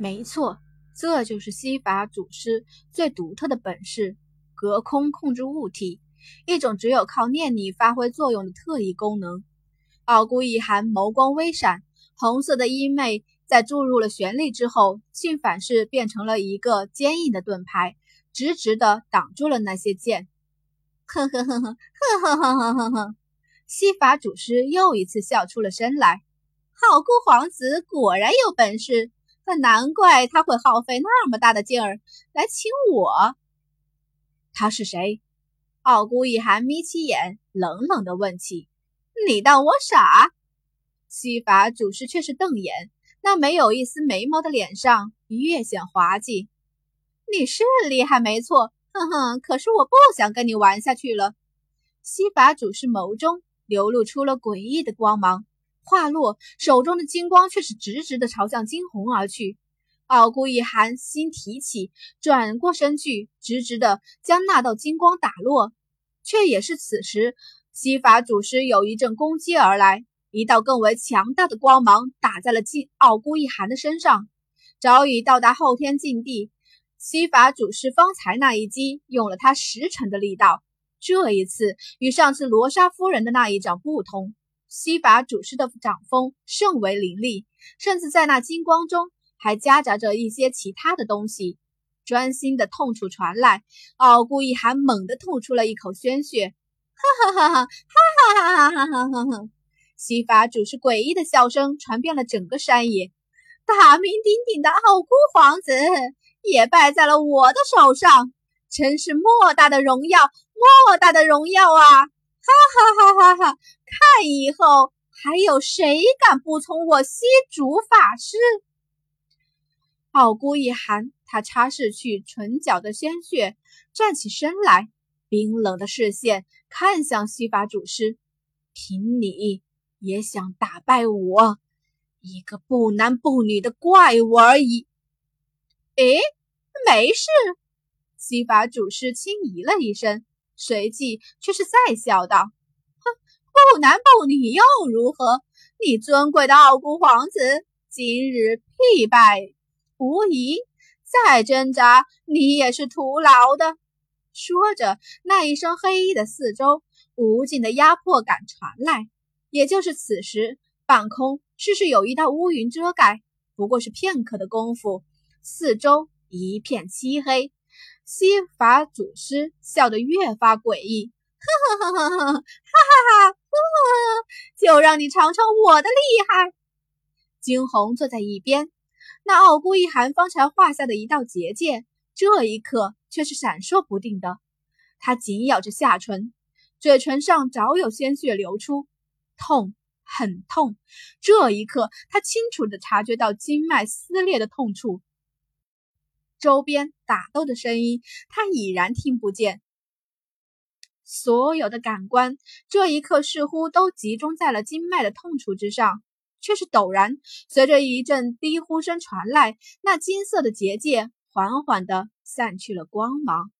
没错，这就是西法祖师最独特的本事——隔空控制物体，一种只有靠念力发挥作用的特异功能。傲孤一寒眸光微闪，红色的衣袂在注入了玄力之后，竟反是变成了一个坚硬的盾牌，直直的挡住了那些剑。哼哼哼哼哼哼哼哼哼！西法祖师又一次笑出了声来。傲孤皇子果然有本事。那难怪他会耗费那么大的劲儿来请我。他是谁？傲孤一寒眯起眼，冷冷的问起：“你当我傻？”西法主师却是瞪眼，那没有一丝眉毛的脸上越显滑稽。你是厉害没错，哼哼，可是我不想跟你玩下去了。西法主师眸中流露出了诡异的光芒。话落，手中的金光却是直直的朝向金红而去。傲孤一寒心提起，转过身去，直直的将那道金光打落。却也是此时，西法祖师有一阵攻击而来，一道更为强大的光芒打在了金傲孤一寒的身上，早已到达后天境地。西法祖师方才那一击用了他十成的力道，这一次与上次罗莎夫人的那一掌不同。西法祖师的掌风甚为凌厉，甚至在那金光中还夹杂着一些其他的东西。专心的痛楚传来，傲孤一寒猛地吐出了一口鲜血，哈哈哈哈，哈哈哈哈哈哈！西法祖师诡异的笑声传遍了整个山野。大名鼎鼎的傲孤皇子也败在了我的手上，真是莫大的荣耀，莫大的荣耀啊！哈哈哈哈哈！看以后还有谁敢不从我西主法师？傲孤一寒，他擦拭去唇角的鲜血，站起身来，冰冷的视线看向西法祖师：“凭你也想打败我，一个不男不女的怪物而已。”诶，没事。西法祖师轻咦了一声。随即却是再笑道：“哼，不男不女又如何？你尊贵的傲孤皇子今日必败无疑，再挣扎你也是徒劳的。”说着，那一身黑衣的四周无尽的压迫感传来。也就是此时，半空似是有一道乌云遮盖，不过是片刻的功夫，四周一片漆黑。西法祖师笑得越发诡异，呵呵呵呵呵，哈哈哈，就让你尝尝我的厉害。惊鸿坐在一边，那傲孤一寒方才画下的一道结界，这一刻却是闪烁不定的。他紧咬着下唇，嘴唇上早有鲜血流出，痛，很痛。这一刻，他清楚地察觉到经脉撕裂的痛处。周边打斗的声音，他已然听不见。所有的感官这一刻似乎都集中在了经脉的痛楚之上，却是陡然，随着一阵低呼声传来，那金色的结界缓缓地散去了光芒。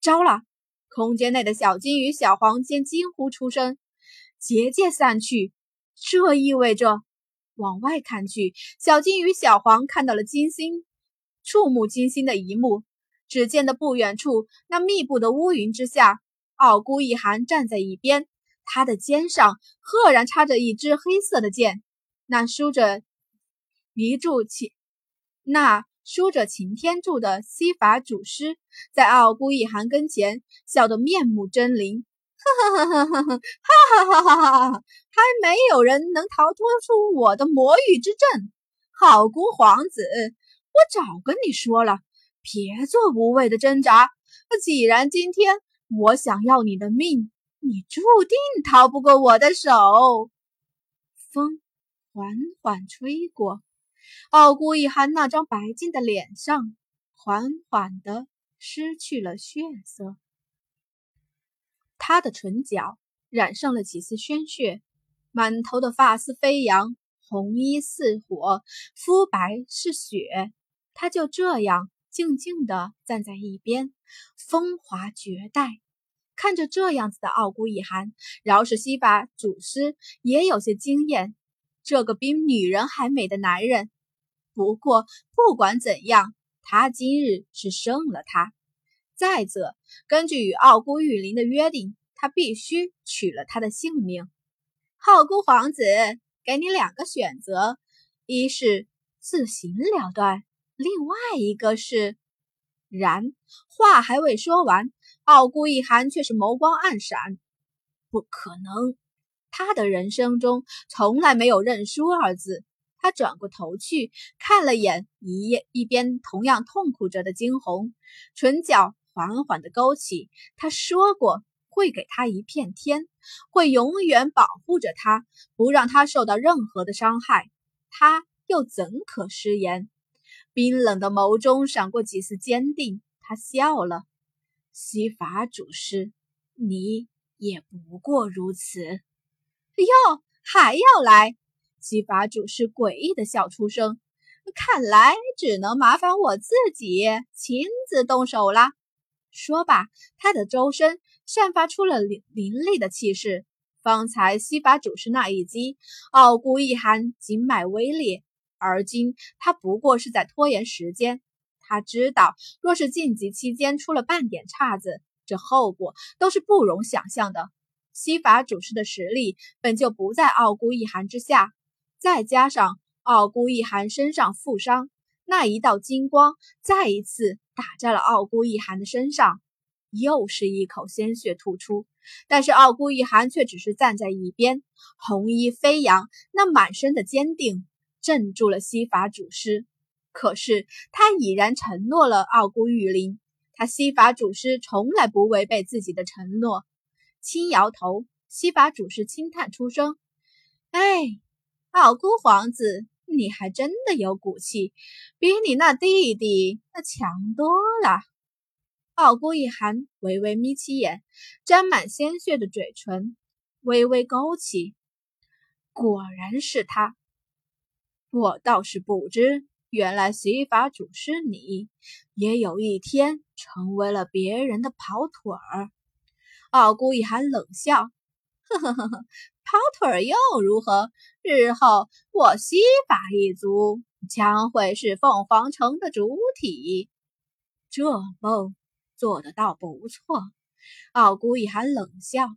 糟了！空间内的小金与小黄间惊呼出声。结界散去，这意味着……往外看去，小金与小黄看到了金星。触目惊心的一幕，只见得不远处那密布的乌云之下，傲孤一寒站在一边，他的肩上赫然插着一支黑色的剑，那梳着一柱擎，那梳着擎天柱的西法祖师在傲孤一寒跟前笑得面目狰狞，哈哈哈哈哈，哈哈哈哈哈，还没有人能逃脱出我的魔域之阵，傲孤皇子。我早跟你说了，别做无谓的挣扎。既然今天我想要你的命，你注定逃不过我的手。风缓缓吹过，傲孤一寒那张白净的脸上缓缓的失去了血色，他的唇角染上了几丝鲜血，满头的发丝飞扬，红衣似火，肤白是雪。他就这样静静地站在一边，风华绝代。看着这样子的傲孤一寒，饶是西法祖师也有些惊艳。这个比女人还美的男人，不过不管怎样，他今日是胜了他。再者，根据与傲孤玉林的约定，他必须取了他的性命。傲孤皇子，给你两个选择：一是自行了断，另外一个是……然话还未说完，傲孤一寒却是眸光暗闪。不可能，他的人生中从来没有认输二字。他转过头去看了眼一一边同样痛苦着的惊鸿，唇角缓缓的勾起。他说过会给他一片天，会永远保护着他，不让他受到任何的伤害。他又怎可食言？冰冷的眸中闪过几丝坚定。他笑了：“西法主师，你也不过如此。”哟，还要来？西法主师诡异的笑出声，看来只能麻烦我自己亲自动手了。说罢，他的周身散发出了凌凌厉的气势。方才西法主师那一击，傲骨一寒，经脉微裂，而今他不过是在拖延时间。他知道，若是晋级期间出了半点岔子，这后果都是不容想象的。西法主师的实力本就不在傲孤一寒之下。再加上傲孤一寒身上负伤，那一道金光再一次打在了傲孤一寒的身上，又是一口鲜血吐出。但是傲孤一寒却只是站在一边，红衣飞扬，那满身的坚定镇住了西法主师。可是他已然承诺了傲孤玉林，他西法主师从来不违背自己的承诺。轻摇头，西法主师轻叹出声：“哎。”傲孤皇子，你还真的有骨气，比你那弟弟那强多了。傲孤一寒微微眯起眼，沾满鲜血的嘴唇微微勾起，果然是他。我倒是不知，原来洗法主是你，也有一天成为了别人的跑腿儿。傲孤一寒冷笑，呵呵呵呵。跑腿儿又如何？日后我西法一族将会是凤凰城的主体。这梦做得倒不错。傲孤一寒冷笑，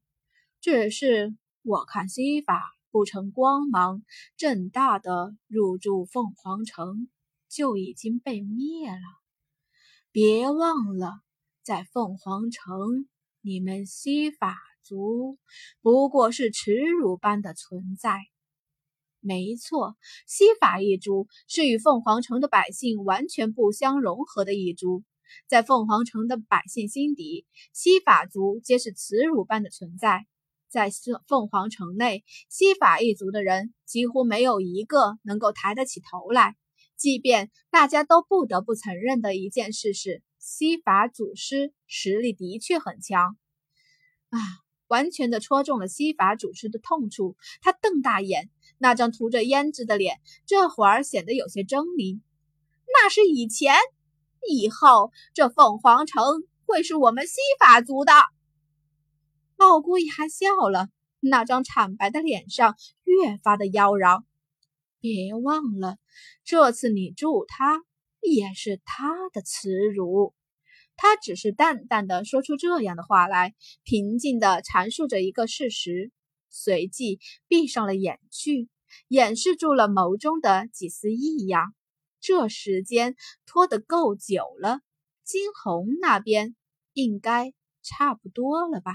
只是我看西法不成光芒正大的入驻凤凰城，就已经被灭了。别忘了，在凤凰城，你们西法。族不过是耻辱般的存在。没错，西法一族是与凤凰城的百姓完全不相融合的一族，在凤凰城的百姓心底，西法族皆是耻辱般的存在。在凤凰城内，西法一族的人几乎没有一个能够抬得起头来。即便大家都不得不承认的一件事是，西法祖师实力的确很强。啊！完全的戳中了西法主师的痛处，他瞪大眼，那张涂着胭脂的脸这会儿显得有些狰狞。那是以前，以后这凤凰城会是我们西法族的。傲孤一寒笑了，那张惨白的脸上越发的妖娆。别忘了，这次你助他，也是他的耻辱。他只是淡淡的说出这样的话来，平静的阐述着一个事实，随即闭上了眼去，掩饰住了眸中的几丝异样。这时间拖得够久了，惊鸿那边应该差不多了吧。